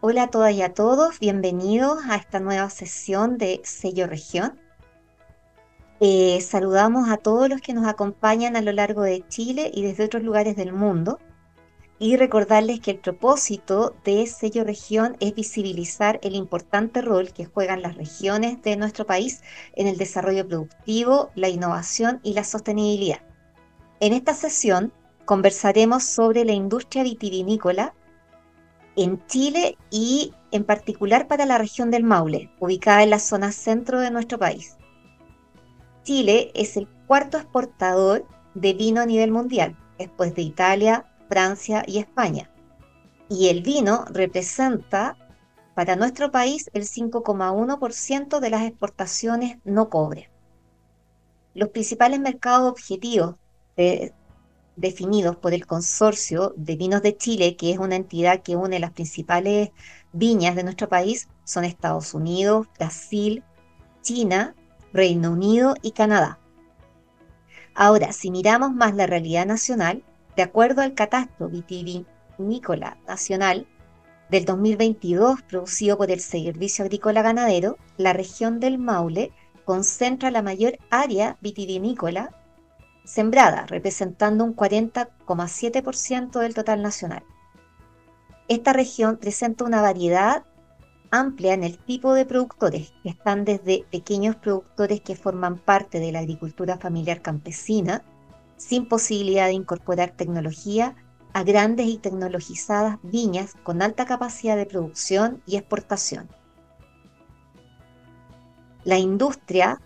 Hola a todas y a todos, bienvenidos a esta nueva sesión de Sello Región. Eh, saludamos a todos los que nos acompañan a lo largo de Chile y desde otros lugares del mundo y recordarles que el propósito de Sello Región es visibilizar el importante rol que juegan las regiones de nuestro país en el desarrollo productivo, la innovación y la sostenibilidad. En esta sesión conversaremos sobre la industria vitivinícola en Chile y en particular para la región del Maule, ubicada en la zona centro de nuestro país. Chile es el cuarto exportador de vino a nivel mundial, después de Italia, Francia y España. Y el vino representa para nuestro país el 5,1% de las exportaciones no cobre. Los principales mercados objetivos de definidos por el Consorcio de Vinos de Chile, que es una entidad que une las principales viñas de nuestro país, son Estados Unidos, Brasil, China, Reino Unido y Canadá. Ahora, si miramos más la realidad nacional, de acuerdo al catastro vitivinícola nacional del 2022 producido por el Servicio Agrícola Ganadero, la región del Maule concentra la mayor área vitivinícola sembrada, representando un 40,7% del total nacional. Esta región presenta una variedad amplia en el tipo de productores, que están desde pequeños productores que forman parte de la agricultura familiar campesina, sin posibilidad de incorporar tecnología, a grandes y tecnologizadas viñas con alta capacidad de producción y exportación. La industria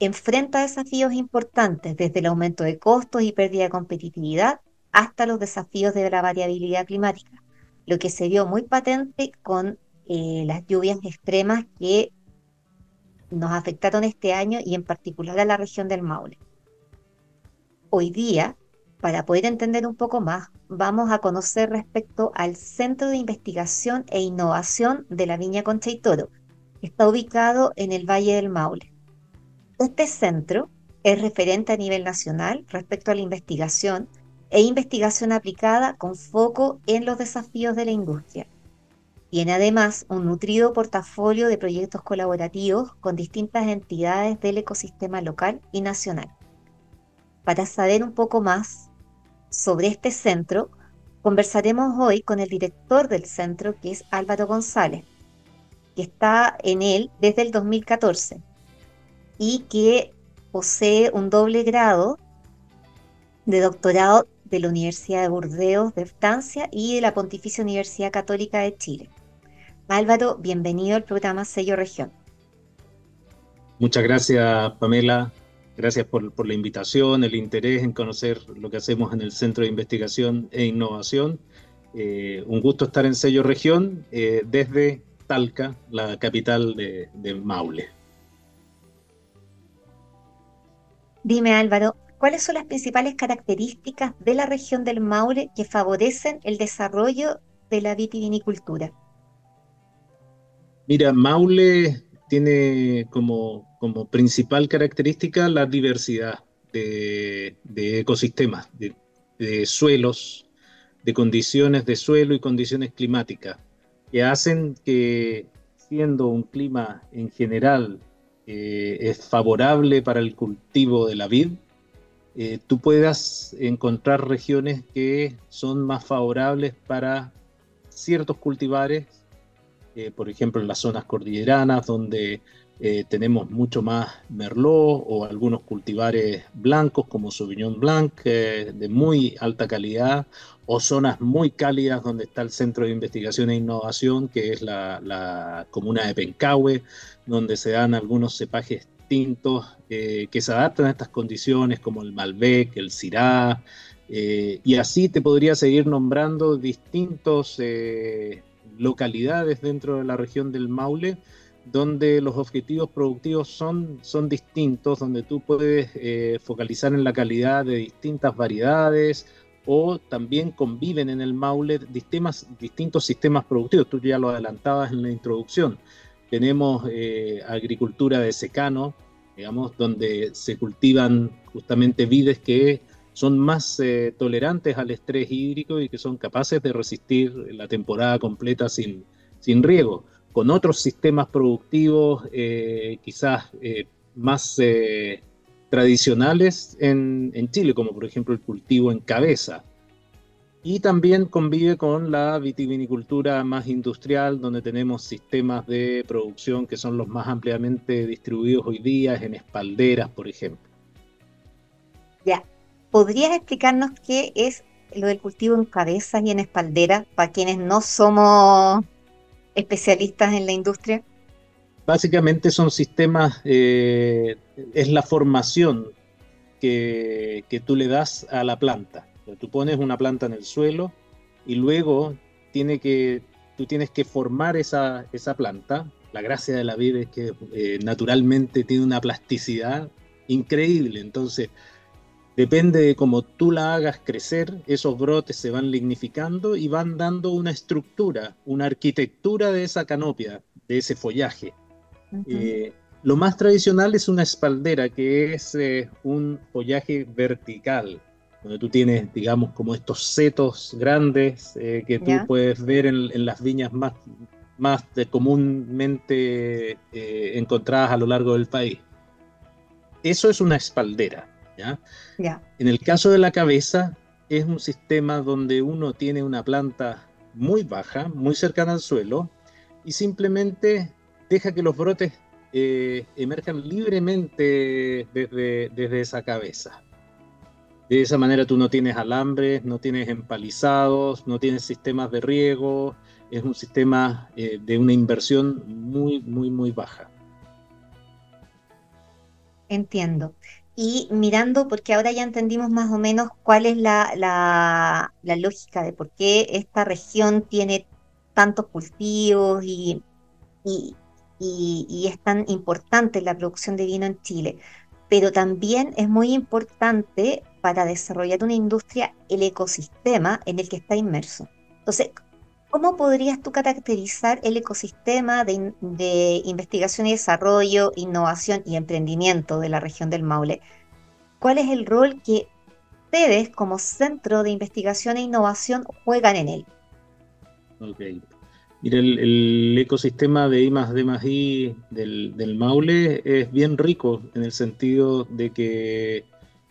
enfrenta desafíos importantes, desde el aumento de costos y pérdida de competitividad hasta los desafíos de la variabilidad climática, lo que se vio muy patente con eh, las lluvias extremas que nos afectaron este año y en particular a la región del Maule. Hoy día, para poder entender un poco más, vamos a conocer respecto al Centro de Investigación e Innovación de la Viña Concha y Toro, está ubicado en el Valle del Maule. Este centro es referente a nivel nacional respecto a la investigación e investigación aplicada con foco en los desafíos de la industria. Tiene además un nutrido portafolio de proyectos colaborativos con distintas entidades del ecosistema local y nacional. Para saber un poco más sobre este centro, conversaremos hoy con el director del centro, que es Álvaro González, que está en él desde el 2014 y que posee un doble grado de doctorado de la Universidad de Burdeos de Francia y de la Pontificia Universidad Católica de Chile. Álvaro, bienvenido al programa Sello Región. Muchas gracias, Pamela. Gracias por, la invitación, el interés en conocer lo que hacemos en el Centro de Investigación e Innovación. Eh, un gusto estar en Sello Región eh, desde Talca, la capital de Maule. Dime Álvaro, ¿cuáles son las principales características de la región del Maule que favorecen el desarrollo de la vitivinicultura? Mira, Maule tiene como, principal característica la diversidad de, ecosistemas, de, suelos, de condiciones de suelo y condiciones climáticas, que hacen que siendo un clima en general eh, es favorable para el cultivo de la vid, eh, tú puedas encontrar regiones que son más favorables para ciertos cultivares, eh, por ejemplo en las zonas cordilleranas donde tenemos mucho más merlot o algunos cultivares blancos como Sauvignon Blanc de muy alta calidad o zonas muy cálidas donde está el Centro de Investigación e Innovación, que es la, comuna de Pencahue, donde se dan algunos cepajes tintos eh, que se adaptan a estas condiciones, como el Malbec, el Syrah, eh, y así te podría seguir nombrando distintos eh, localidades dentro de la región del Maule, donde los objetivos productivos son, son distintos, donde tú puedes focalizar en la calidad de distintas variedades, o también conviven en el Maule distintos sistemas productivos. Tú ya lo adelantabas en la introducción. Tenemos eh, agricultura de secano, digamos, donde se cultivan justamente vides que son más eh, tolerantes al estrés hídrico y que son capaces de resistir la temporada completa sin, sin riego. Con otros sistemas productivos eh, quizás más tradicionales en, en Chile, como por ejemplo el cultivo en cabeza, y también convive con la vitivinicultura más industrial, donde tenemos sistemas de producción que son los más ampliamente distribuidos hoy día, en espalderas, por ejemplo. Ya, ¿podrías explicarnos qué es lo del cultivo en cabezas y en espalderas para quienes no somos especialistas en la industria? Básicamente son sistemas, eh, es la formación que, que tú le das a la planta Tú pones una planta en el suelo y luego tiene que, tú tienes que formar esa, esa planta. La gracia de la vida es que eh, naturalmente tiene una plasticidad increíble. Entonces, depende de cómo tú la hagas crecer, esos brotes se van lignificando y van dando una estructura, una arquitectura de esa canopia, de ese follaje. Eh, lo más tradicional es una espaldera, que es eh, un follaje vertical, donde tú tienes, digamos, como estos setos grandes eh, que tú puedes ver en, las viñas más, más comúnmente encontradas a lo largo del país. Eso es una espaldera. ¿ya? En el caso de la cabeza, es un sistema donde uno tiene una planta muy baja, muy cercana al suelo, y simplemente deja que los brotes eh, emerjan libremente desde, desde esa cabeza. De esa manera tú no tienes alambres, no tienes empalizados, no tienes sistemas de riego, es un sistema eh, de una inversión muy, muy, muy baja. Entiendo. Y mirando, porque ahora ya entendimos más o menos cuál es la, lógica de por qué esta región tiene tantos cultivos y es tan importante la producción de vino en Chile pero también es muy importante para desarrollar una industria el ecosistema en el que está inmerso. Entonces, ¿cómo podrías tú caracterizar el ecosistema de, investigación y desarrollo, innovación y emprendimiento de la región del Maule? ¿Cuál es el rol que ustedes como centro de investigación e innovación juegan en él? Ok. Mira, el, ecosistema de I más D I del, Maule es bien rico en el sentido de que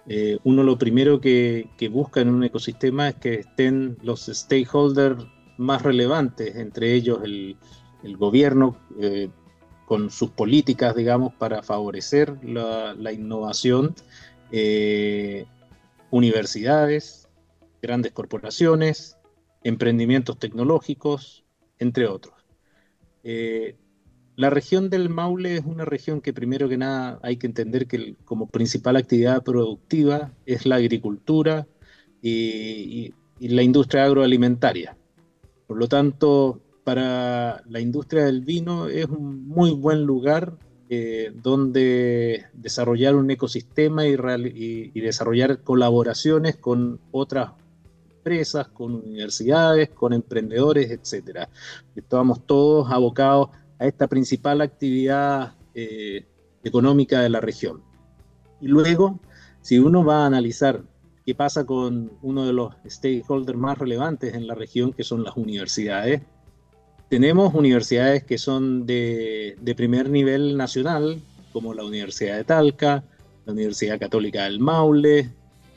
eh, uno lo primero que, busca en un ecosistema es que estén los stakeholders más relevantes, entre ellos el, gobierno eh, con sus políticas, digamos, para favorecer la, innovación, eh, universidades, grandes corporaciones, emprendimientos tecnológicos, entre otros. Eh, la región del Maule es una región que primero que nada hay que entender que como principal actividad productiva es la agricultura y, la industria agroalimentaria. Por lo tanto, para la industria del vino es un muy buen lugar eh, donde desarrollar un ecosistema y, y, desarrollar colaboraciones con otras empresas, con universidades, con emprendedores, etcétera. Estamos todos abocados a esta principal actividad eh, económica de la región. Y luego, si uno va a analizar qué pasa con uno de los stakeholders más relevantes en la región, que son las universidades, tenemos universidades que son de, de primer nivel nacional, como la Universidad de Talca, la Universidad Católica del Maule,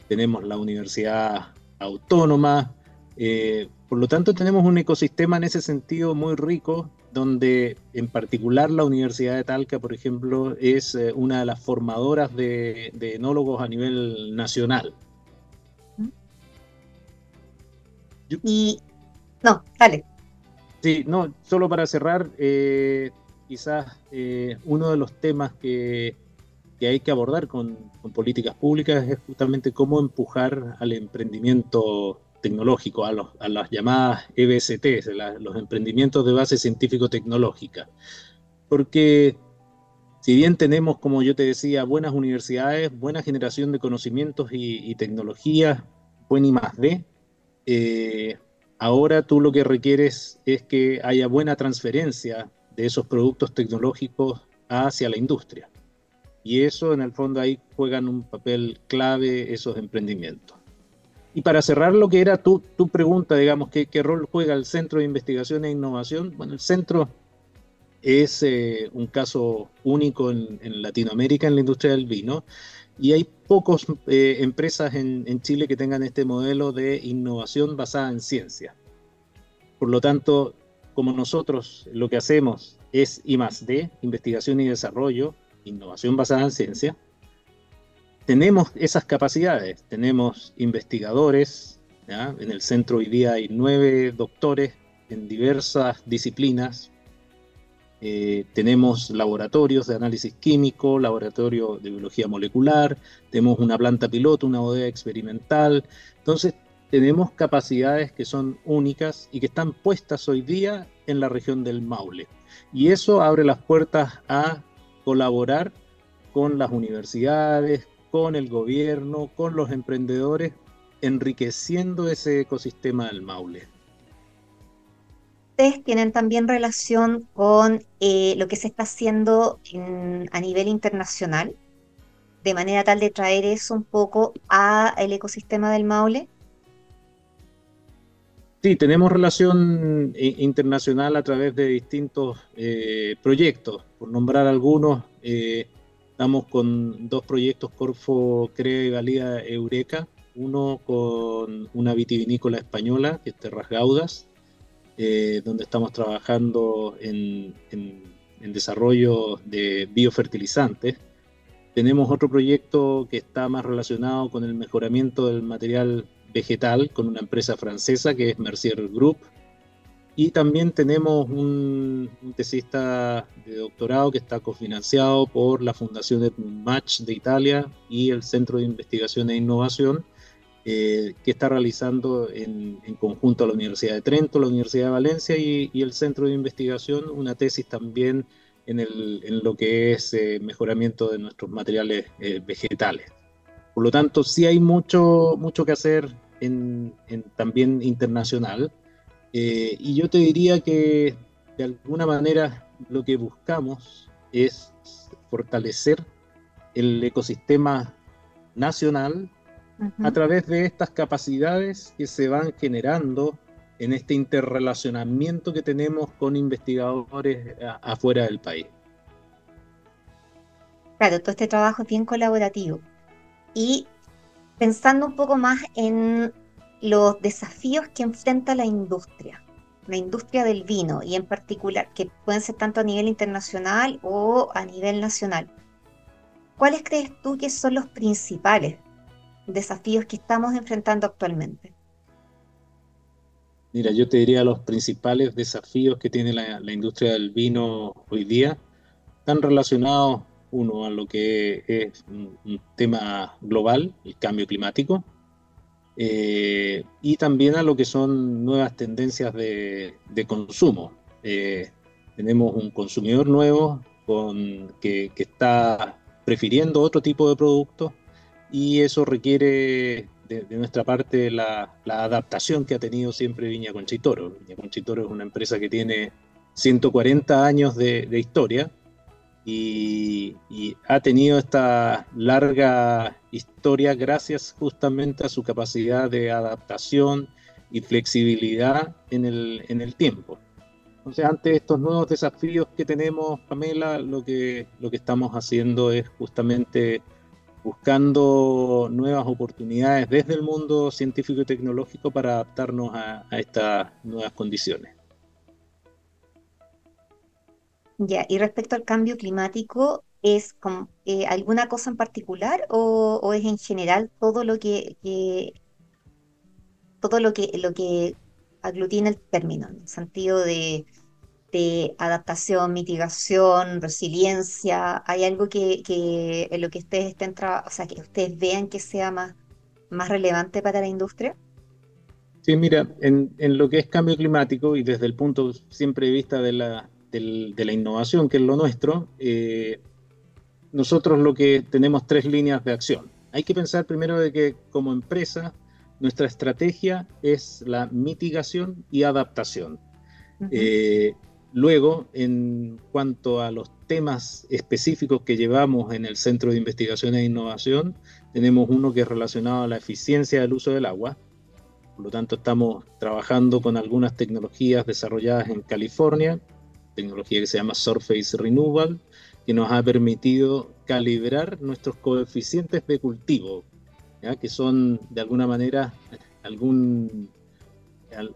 tenemos la Universidad autónoma. Eh, por lo tanto, tenemos un ecosistema en ese sentido muy rico, donde en particular la Universidad de Talca, por ejemplo, es eh, una de las formadoras de, enólogos a nivel nacional. Y no, dale. Sí, no, solo para cerrar, eh, quizás uno de los temas que, que hay que abordar con, políticas públicas es justamente cómo empujar al emprendimiento tecnológico, a, las llamadas EBST, los emprendimientos de base científico-tecnológica. Porque si bien tenemos, como yo te decía, buenas universidades, buena generación de conocimientos y, tecnologías, buen I D, eh, ahora tú lo que requieres es que haya buena transferencia de esos productos tecnológicos hacia la industria. Y eso en el fondo ahí juegan un papel clave esos emprendimientos. Y para cerrar lo que era tu, tu pregunta, digamos, ¿qué, ¿qué, rol juega el Centro de Investigación e Innovación? Bueno, el centro es eh, un caso único en, en, Latinoamérica en la industria del vino y hay pocas eh, empresas en, en, Chile que tengan este modelo de innovación basada en ciencia. Por lo tanto, como nosotros lo que hacemos es I D, investigación y desarrollo, innovación basada en ciencia, tenemos esas capacidades, tenemos investigadores, en el centro hoy día hay nueve doctores en diversas disciplinas, eh, tenemos laboratorios de análisis químico, laboratorio de biología molecular, tenemos una planta piloto, una bodega experimental, entonces tenemos capacidades que son únicas y que están puestas hoy día en la región del Maule. Y eso abre las puertas a colaborar con las universidades, con el gobierno, con los emprendedores, enriqueciendo ese ecosistema del Maule. Ustedes tienen también relación con eh, lo que se está haciendo en, a nivel internacional, de manera tal de traer eso un poco al ecosistema del Maule. Sí, tenemos relación eh, internacional a través de distintos eh, proyectos. Por nombrar algunos, eh, estamos con dos proyectos Corfo Crea y Valía Eureka, uno con una vitivinícola española, que es Terras Gaudas, eh, donde estamos trabajando en, en, en desarrollo de biofertilizantes. Tenemos otro proyecto que está más relacionado con el mejoramiento del material vegetal con una empresa francesa que es Mercier Group. Y también tenemos un, un tesista de doctorado que está cofinanciado por la Fundación Match de Italia y el Centro de Investigación e Innovación, eh, que está realizando en, en, conjunto a la Universidad de Trento, la Universidad de Valencia y, y el Centro de Investigación una tesis también en, el, en lo que es eh, mejoramiento de nuestros materiales eh, vegetales. Por lo tanto, sí hay mucho, mucho que hacer en, en también internacional. Eh, y yo te diría que de alguna manera lo que buscamos es fortalecer el ecosistema nacional uh -huh. a través de estas capacidades que se van generando en este interrelacionamiento que tenemos con investigadores afuera del país. Claro, todo este trabajo es bien colaborativo. Y pensando un poco más en los desafíos que enfrenta la industria, la industria del vino y en particular, que pueden ser tanto a nivel internacional o a nivel nacional. ¿Cuáles crees tú que son los principales desafíos que estamos enfrentando actualmente? Mira, yo te diría los principales desafíos que tiene la, industria del vino hoy día están relacionados uno a lo que es un tema global, el cambio climático, eh, y también a lo que son nuevas tendencias de, consumo. Eh, tenemos un consumidor nuevo con, que, que, está prefiriendo otro tipo de productos y eso requiere de, de nuestra parte la, la, adaptación que ha tenido siempre Viña Conchitoro. Viña Conchitoro es una empresa que tiene 140 años de, de historia y, y, ha tenido esta larga historia gracias justamente a su capacidad de adaptación y flexibilidad en el, en el tiempo. Entonces, ante estos nuevos desafíos que tenemos, Pamela, lo que, lo que estamos haciendo es justamente buscando nuevas oportunidades desde el mundo científico y tecnológico para adaptarnos a, a estas nuevas condiciones. Ya, y respecto al cambio climático, ¿es como, eh, alguna cosa en particular o, es en general todo lo que, que, todo lo que lo que aglutina el término, en el sentido de, de adaptación, mitigación, resiliencia? ¿Hay algo que, que en lo que ustedes estén o sea, que ustedes vean que sea más, más relevante para la industria? Sí, mira, en, en lo que es cambio climático y desde el punto siempre de vista de la del, de la innovación, que es lo nuestro, eh, nosotros lo que tenemos tres líneas de acción. Hay que pensar primero de que como empresa nuestra estrategia es la mitigación y adaptación. Uh -huh. eh, luego, en cuanto a los temas específicos que llevamos en el Centro de Investigación e Innovación, tenemos uno que es relacionado a la eficiencia del uso del agua. Por lo tanto, estamos trabajando con algunas tecnologías desarrolladas en California, tecnología que se llama Surface Renewal, que nos ha permitido calibrar nuestros coeficientes de cultivo, que son de alguna manera algún,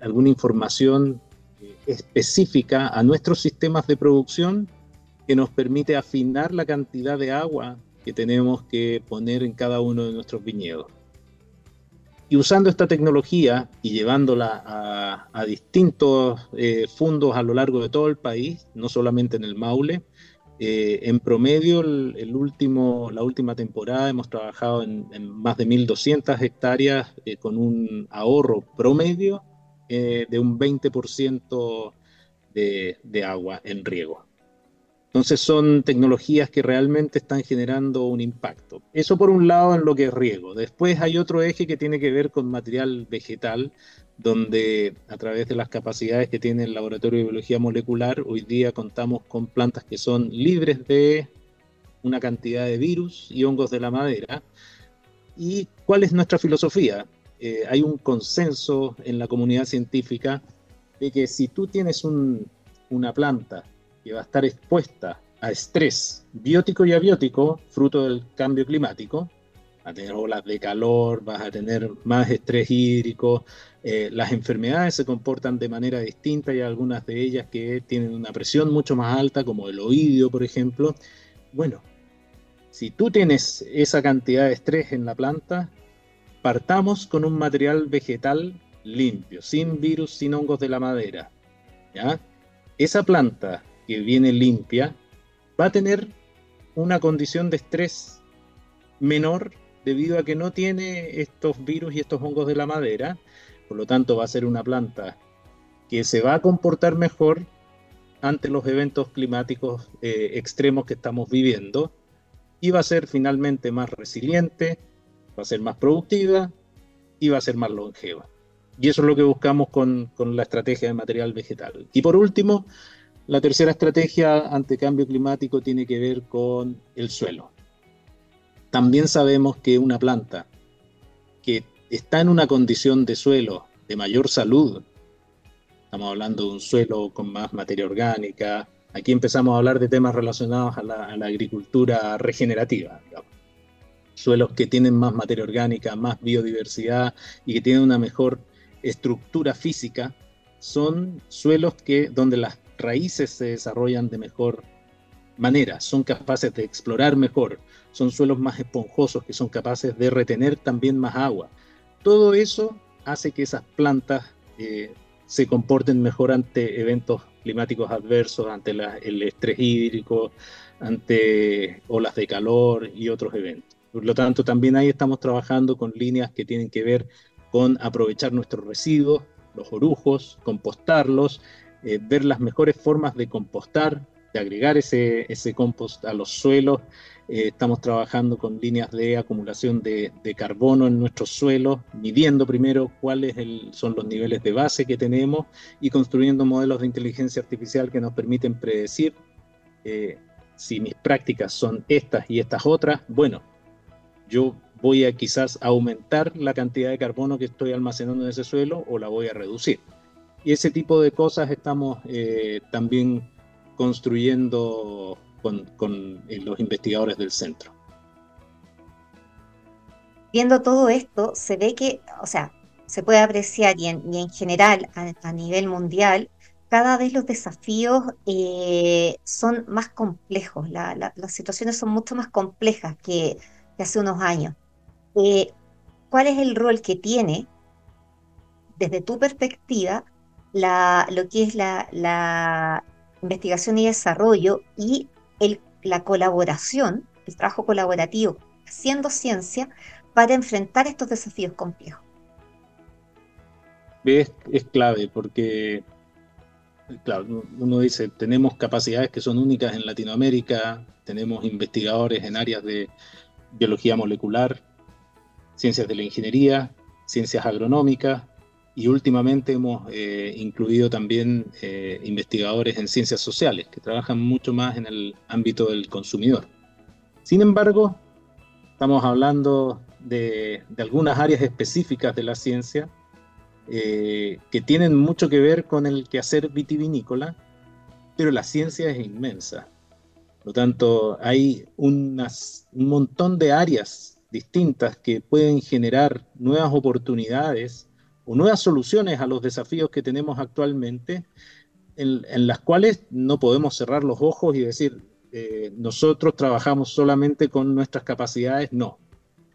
alguna información eh, específica a nuestros sistemas de producción que nos permite afinar la cantidad de agua que tenemos que poner en cada uno de nuestros viñedos. Y usando esta tecnología y llevándola a, distintos eh, fondos a lo largo de todo el país, no solamente en el Maule, eh, en promedio, el, último, la última temporada hemos trabajado en, más de 1.200 hectáreas eh, con un ahorro promedio eh, de un 20% de, de agua en riego. Entonces son tecnologías que realmente están generando un impacto. Eso por un lado en lo que es riego. Después hay otro eje que tiene que ver con material vegetal, donde a través de las capacidades que tiene el Laboratorio de Biología Molecular, hoy día contamos con plantas que son libres de una cantidad de virus y hongos de la madera. ¿Y cuál es nuestra filosofía? Eh, hay un consenso en la comunidad científica de que si tú tienes una planta que va a estar expuesta a estrés biótico y abiótico, fruto del cambio climático, a tener olas de calor, vas a tener más estrés hídrico, eh, las enfermedades se comportan de manera distinta y algunas de ellas que tienen una presión mucho más alta, como el oídio, por ejemplo. Bueno, si tú tienes esa cantidad de estrés en la planta, partamos con un material vegetal limpio, sin virus, sin hongos de la madera. ¿ya? Esa planta que viene limpia va a tener una condición de estrés menor debido a que no tiene estos virus y estos hongos de la madera por lo tanto, va a ser una planta que se va a comportar mejor ante los eventos climáticos eh, extremos que estamos viviendo y va a ser finalmente más resiliente, va a ser más productiva y va a ser más longeva. Y eso es lo que buscamos con, con la estrategia de material vegetal. Y por último, la tercera estrategia ante cambio climático tiene que ver con el suelo. También sabemos que una planta que está en una condición de suelo de mayor salud. Estamos hablando de un suelo con más materia orgánica. Aquí empezamos a hablar de temas relacionados a la, agricultura regenerativa. Suelos que tienen más materia orgánica, más biodiversidad y que tienen una mejor estructura física son suelos que, donde las raíces se desarrollan de mejor manera, son capaces de explorar mejor, son suelos más esponjosos que son capaces de retener también más agua. Todo eso hace que esas plantas eh, se comporten mejor ante eventos climáticos adversos, ante el estrés hídrico, ante olas de calor y otros eventos. Por lo tanto, también ahí estamos trabajando con líneas que tienen que ver con aprovechar nuestros residuos, los orujos, compostarlos, eh, ver las mejores formas de compostar, de agregar ese, ese compost a los suelos eh, estamos trabajando con líneas de acumulación de, carbono en nuestros suelos, midiendo primero cuáles son los niveles de base que tenemos y construyendo modelos de inteligencia artificial que nos permiten predecir eh, si mis prácticas son estas y estas otras. Bueno, yo voy a quizás aumentar la cantidad de carbono que estoy almacenando en ese suelo o la voy a reducir. Y ese tipo de cosas estamos eh, también construyendo con, eh, los investigadores del centro. Viendo todo esto, se ve que, o sea, se puede apreciar y en, general a, nivel mundial, cada vez los desafíos eh, son más complejos, las situaciones son mucho más complejas que, hace unos años. ¿Cuál es el rol que tiene, desde tu perspectiva, la, lo que es la, investigación y desarrollo y la colaboración, el trabajo colaborativo, haciendo ciencia para enfrentar estos desafíos complejos. Es, es clave porque, claro, uno dice, tenemos capacidades que son únicas en Latinoamérica, tenemos investigadores en áreas de biología molecular, ciencias de la ingeniería, ciencias agronómicas, y últimamente hemos eh, incluido también eh, investigadores en ciencias sociales que trabajan mucho más en el ámbito del consumidor. Sin embargo, estamos hablando de, algunas áreas específicas de la ciencia eh, que tienen mucho que ver con el quehacer vitivinícola, pero la ciencia es inmensa. Por lo tanto, hay un montón de áreas distintas que pueden generar nuevas oportunidades o nuevas soluciones a los desafíos que tenemos actualmente, en, las cuales no podemos cerrar los ojos y decir, eh, nosotros trabajamos solamente con nuestras capacidades, no.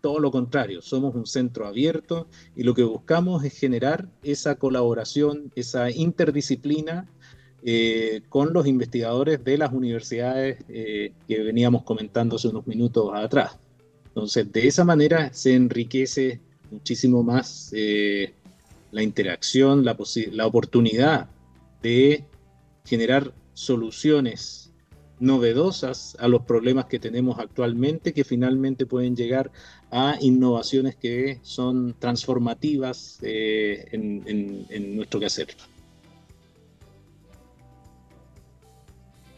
Todo lo contrario, somos un centro abierto y lo que buscamos es generar esa colaboración, esa interdisciplina eh, con los investigadores de las universidades eh, que veníamos comentando hace unos minutos atrás. Entonces, de esa manera se enriquece muchísimo más la interacción, la, la oportunidad de generar soluciones novedosas a los problemas que tenemos actualmente, que finalmente pueden llegar a innovaciones que son transformativas eh, en, nuestro quehacer.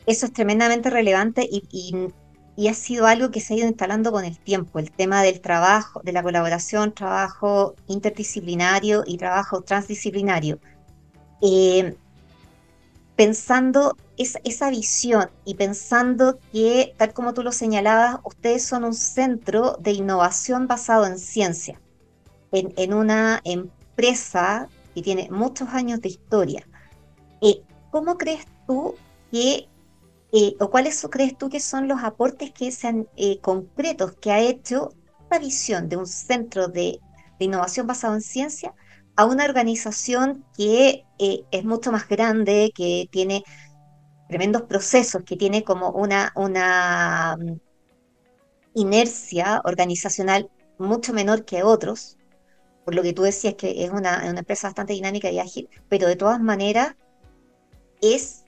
Eso es tremendamente relevante y ha sido algo que se ha ido instalando con el tiempo, el tema del trabajo, de la colaboración, trabajo interdisciplinario y trabajo transdisciplinario. Eh, pensando esa visión y pensando que, tal como tú lo señalabas, ustedes son un centro de innovación basado en ciencia, en, una empresa que tiene muchos años de historia. Eh, ¿Cómo crees tú que eh, o cuáles crees tú que son los aportes que sean eh, concretos que ha hecho esta visión de un centro de, innovación basado en ciencia a una organización que eh, es mucho más grande, que tiene tremendos procesos, que tiene como una, una mm, inercia organizacional mucho menor que otros, por lo que tú decías que es una, una empresa bastante dinámica y ágil, pero de todas maneras es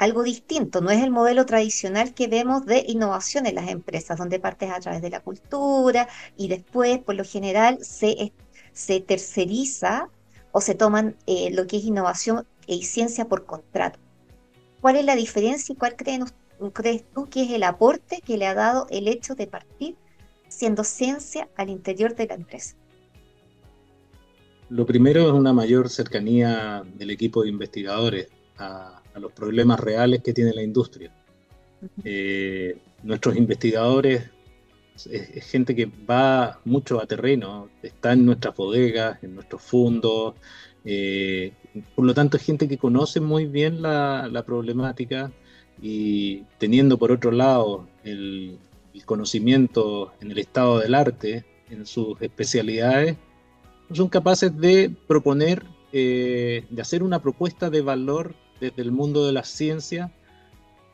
algo distinto, no es el modelo tradicional que vemos de innovación en las empresas, donde partes a través de la cultura y después, por lo general, se, se terceriza o se toman eh, lo que es innovación y ciencia por contrato. ¿Cuál es la diferencia y cuál crees tú que es el aporte que le ha dado el hecho de partir siendo ciencia al interior de la empresa? Lo primero es una mayor cercanía del equipo de investigadores a, a los problemas reales que tiene la industria. Eh, nuestros investigadores es, gente que va mucho a terreno, está en nuestras bodegas, en nuestros fondos, eh, por lo tanto es gente que conoce muy bien la, problemática y teniendo por otro lado el, conocimiento en el estado del arte, en sus especialidades, son capaces de proponer, eh, de hacer una propuesta de valor desde el mundo de la ciencia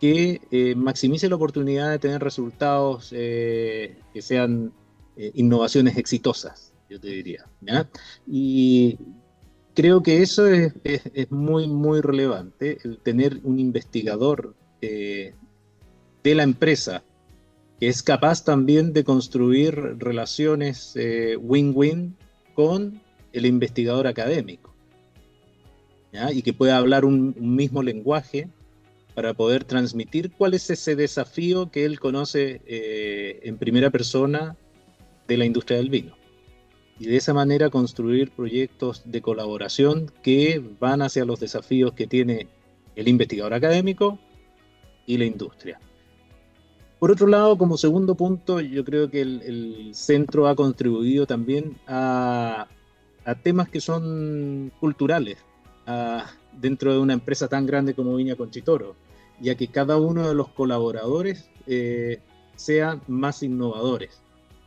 que eh, maximice la oportunidad de tener resultados eh, que sean eh, innovaciones exitosas, yo te diría. Y creo que eso es, muy, muy relevante, el tener un investigador de la empresa que es capaz también de construir relaciones win-win con el investigador académico y que pueda hablar un, mismo lenguaje para poder transmitir cuál es ese desafío que él conoce eh, en primera persona de la industria del vino. Y de esa manera construir proyectos de colaboración que van hacia los desafíos que tiene el investigador académico y la industria. Por otro lado, como segundo punto, yo creo que el, centro ha contribuido también a, a temas que son culturales, dentro de una empresa tan grande como Viña Conchitoro, ya que cada uno de los colaboradores eh, sean más innovadores,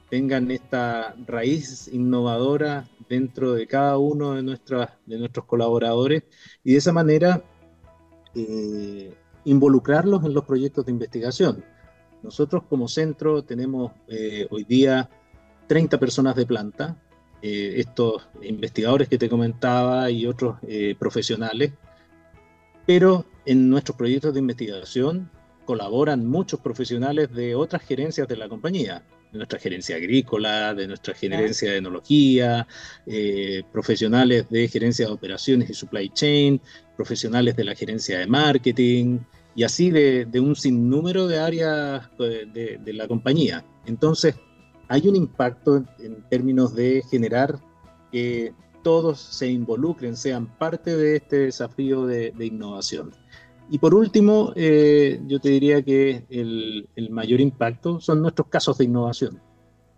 tengan esta raíz innovadora dentro de cada uno de, de nuestros colaboradores y de esa manera eh, involucrarlos en los proyectos de investigación. Nosotros como centro tenemos eh, hoy día 30 personas de planta, eh, estos investigadores que te comentaba y otros eh, profesionales, pero en nuestros proyectos de investigación colaboran muchos profesionales de otras gerencias de la compañía. nuestra gerencia agrícola, de nuestra gerencia de enología, eh, profesionales de gerencia de operaciones y supply chain, profesionales de la gerencia de marketing y así de, un sinnúmero de áreas eh, de, la compañía. Entonces, hay un impacto en, términos de generar que todos se involucren, sean parte de este desafío de, innovación. Y por último, eh, yo te diría que el, mayor impacto son nuestros casos de innovación.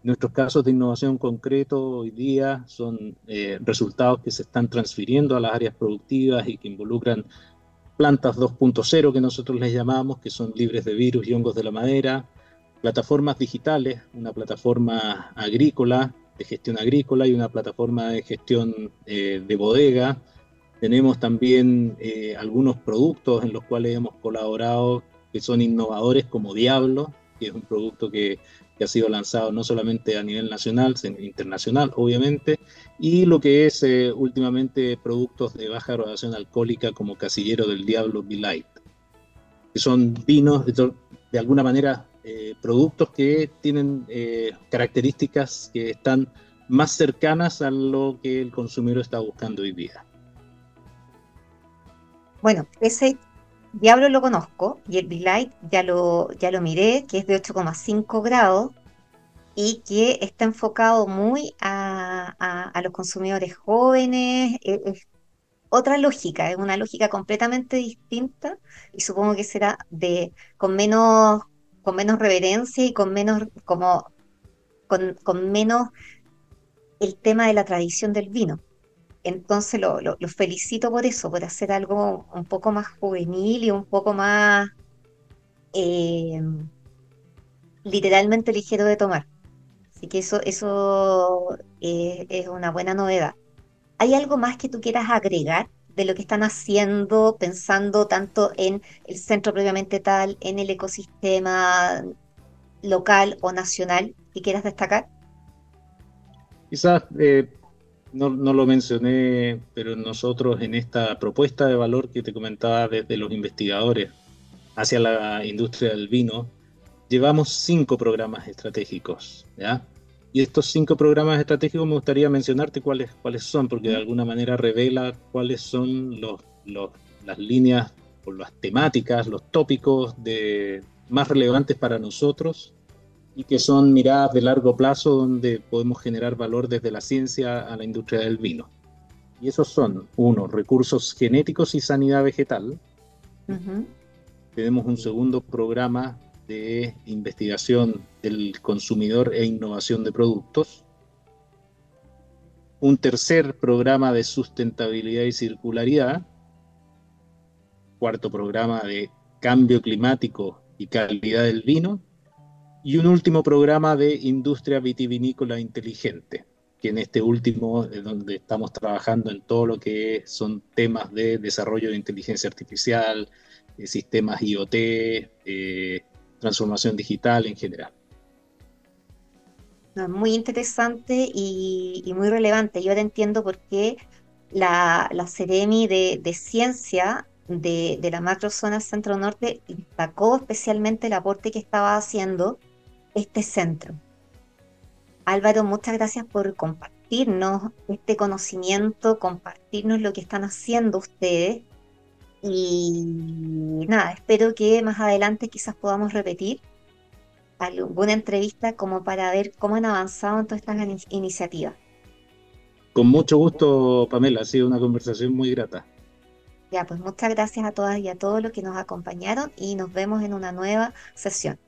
Nuestros casos de innovación concreto hoy día son eh, resultados que se están transfiriendo a las áreas productivas y que involucran plantas 2.0 que nosotros les llamamos, que son libres de virus y hongos de la madera, plataformas digitales, una plataforma agrícola, de gestión agrícola y una plataforma de gestión eh, de bodega, tenemos también eh, algunos productos en los cuales hemos colaborado que son innovadores como Diablo, que es un producto que, ha sido lanzado no solamente a nivel nacional, sino internacional, obviamente, y lo que es eh, últimamente productos de baja graduación alcohólica como Casillero del Diablo Be Light, que son vinos de, alguna manera eh, productos que tienen características que están más cercanas a lo que el consumidor está buscando hoy día. Bueno, ese Diablo lo conozco y el Light ya lo, ya lo miré, que es de 8,5 grados y que está enfocado muy a, los consumidores jóvenes. E, es, otra lógica, es una lógica completamente distinta y supongo que será de con menos con menos reverencia y con menos como con, con menos el tema de la tradición del vino. Entonces lo, felicito por eso, por hacer algo un poco más juvenil y un poco más eh, literalmente ligero de tomar. Así que eso, eso eh, es una buena novedad. ¿Hay algo más que tú quieras agregar de lo que están haciendo, pensando tanto en el centro previamente tal, en el ecosistema local o nacional que quieras destacar? Quizás eh, no, lo mencioné, pero nosotros en esta propuesta de valor que te comentaba desde los investigadores hacia la industria del vino, llevamos cinco programas estratégicos, ¿ya? Y estos cinco programas estratégicos me gustaría mencionarte cuáles, cuáles son, porque de alguna manera revela cuáles son los, las líneas o las temáticas, los tópicos de, más relevantes para nosotros y que son miradas de largo plazo donde podemos generar valor desde la ciencia a la industria del vino. Y esos son, uno, recursos genéticos y sanidad vegetal. Tenemos un segundo programa de investigación del consumidor e innovación de productos. Un tercer programa de sustentabilidad y circularidad. Cuarto programa de cambio climático y calidad del vino y un último programa de industria vitivinícola inteligente, que en este último es donde estamos trabajando en todo lo que son temas de desarrollo de inteligencia artificial, eh, sistemas IoT, eh, transformación digital en general. muy interesante y, muy relevante. Yo ahora entiendo por qué la, la Ceremi de, de Ciencia de, de, la macrozona centro-norte destacó especialmente el aporte que estaba haciendo este centro. Álvaro, muchas gracias por compartirnos este conocimiento, compartirnos lo que están haciendo ustedes. Y nada, espero que más adelante quizás podamos repetir alguna entrevista como para ver cómo han avanzado en todas estas iniciativas. Con mucho gusto, Pamela, ha sido una conversación muy grata. Ya, pues muchas gracias a todas y a todos los que nos acompañaron y nos vemos en una nueva sesión.